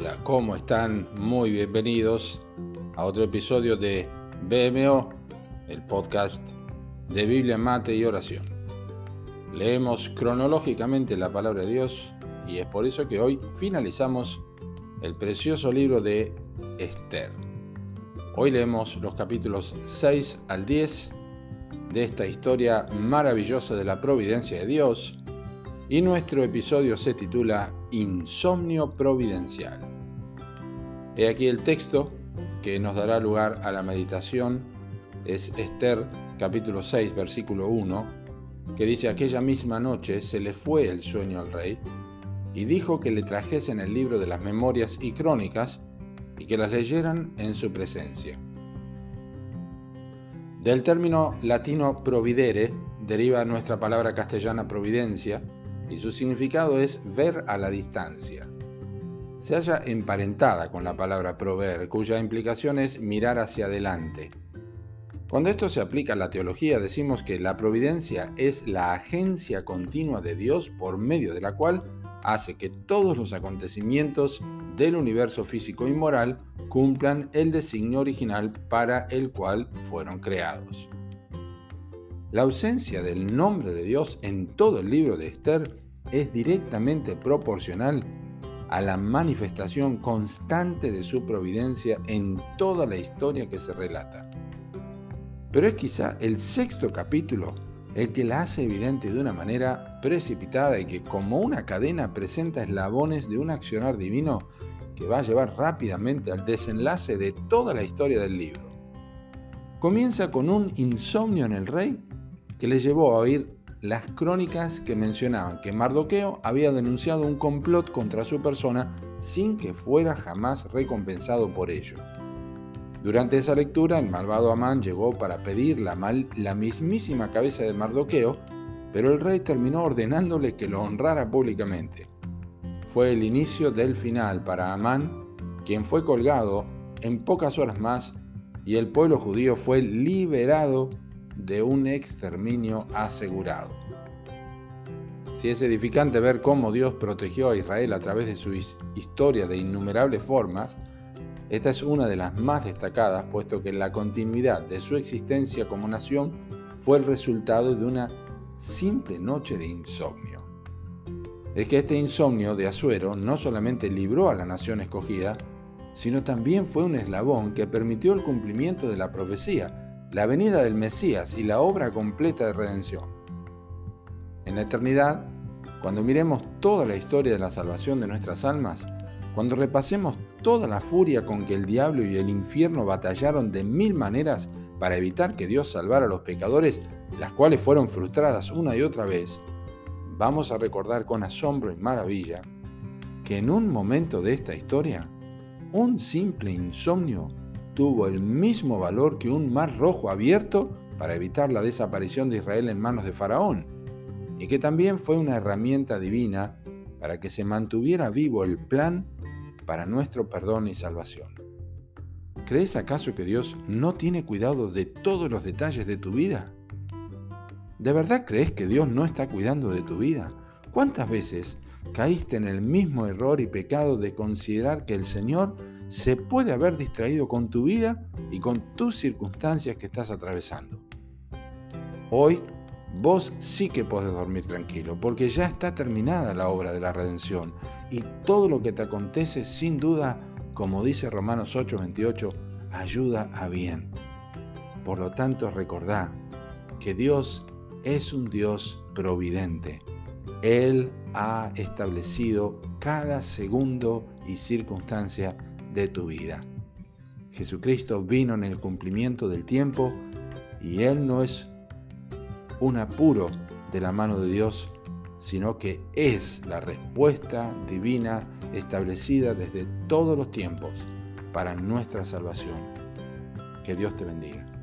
Hola, ¿cómo están? Muy bienvenidos a otro episodio de BMO, el podcast de Biblia, Mate y Oración. Leemos cronológicamente la palabra de Dios y es por eso que hoy finalizamos el precioso libro de Esther. Hoy leemos los capítulos 6 al 10 de esta historia maravillosa de la providencia de Dios y nuestro episodio se titula Insomnio Providencial. He aquí el texto que nos dará lugar a la meditación, es Esther capítulo 6 versículo 1, que dice aquella misma noche se le fue el sueño al rey y dijo que le trajesen el libro de las memorias y crónicas y que las leyeran en su presencia. Del término latino providere deriva nuestra palabra castellana providencia, y su significado es ver a la distancia. Se halla emparentada con la palabra prover, cuya implicación es mirar hacia adelante. Cuando esto se aplica a la teología, decimos que la providencia es la agencia continua de Dios por medio de la cual hace que todos los acontecimientos del universo físico y moral cumplan el designio original para el cual fueron creados. La ausencia del nombre de Dios en todo el libro de Esther es directamente proporcional a la manifestación constante de su providencia en toda la historia que se relata. Pero es quizá el sexto capítulo el que la hace evidente de una manera precipitada y que como una cadena presenta eslabones de un accionar divino que va a llevar rápidamente al desenlace de toda la historia del libro. Comienza con un insomnio en el rey que le llevó a oír las crónicas que mencionaban que Mardoqueo había denunciado un complot contra su persona sin que fuera jamás recompensado por ello. Durante esa lectura, el malvado Amán llegó para pedir la, la mismísima cabeza de Mardoqueo, pero el rey terminó ordenándole que lo honrara públicamente. Fue el inicio del final para Amán, quien fue colgado en pocas horas más y el pueblo judío fue liberado de un exterminio asegurado. Si es edificante ver cómo Dios protegió a Israel a través de su historia de innumerables formas, esta es una de las más destacadas, puesto que la continuidad de su existencia como nación fue el resultado de una simple noche de insomnio. Es que este insomnio de Asuero no solamente libró a la nación escogida, sino también fue un eslabón que permitió el cumplimiento de la profecía, la venida del Mesías y la obra completa de redención. En la eternidad, cuando miremos toda la historia de la salvación de nuestras almas, cuando repasemos toda la furia con que el diablo y el infierno batallaron de mil maneras para evitar que Dios salvara a los pecadores, las cuales fueron frustradas una y otra vez, vamos a recordar con asombro y maravilla que en un momento de esta historia, un simple insomnio tuvo el mismo valor que un mar rojo abierto para evitar la desaparición de Israel en manos de Faraón, y que también fue una herramienta divina para que se mantuviera vivo el plan para nuestro perdón y salvación. ¿Crees acaso que Dios no tiene cuidado de todos los detalles de tu vida? ¿De verdad crees que Dios no está cuidando de tu vida? ¿Cuántas veces caíste en el mismo error y pecado de considerar que el Señor se puede haber distraído con tu vida y con tus circunstancias que estás atravesando. Hoy vos sí que podés dormir tranquilo, porque ya está terminada la obra de la redención y todo lo que te acontece sin duda, como dice Romanos 8:28, ayuda a bien. Por lo tanto, recordá que Dios es un Dios providente. Él ha establecido cada segundo y circunstancia de tu vida. Jesucristo vino en el cumplimiento del tiempo y Él no es un apuro de la mano de Dios, sino que es la respuesta divina establecida desde todos los tiempos para nuestra salvación. Que Dios te bendiga.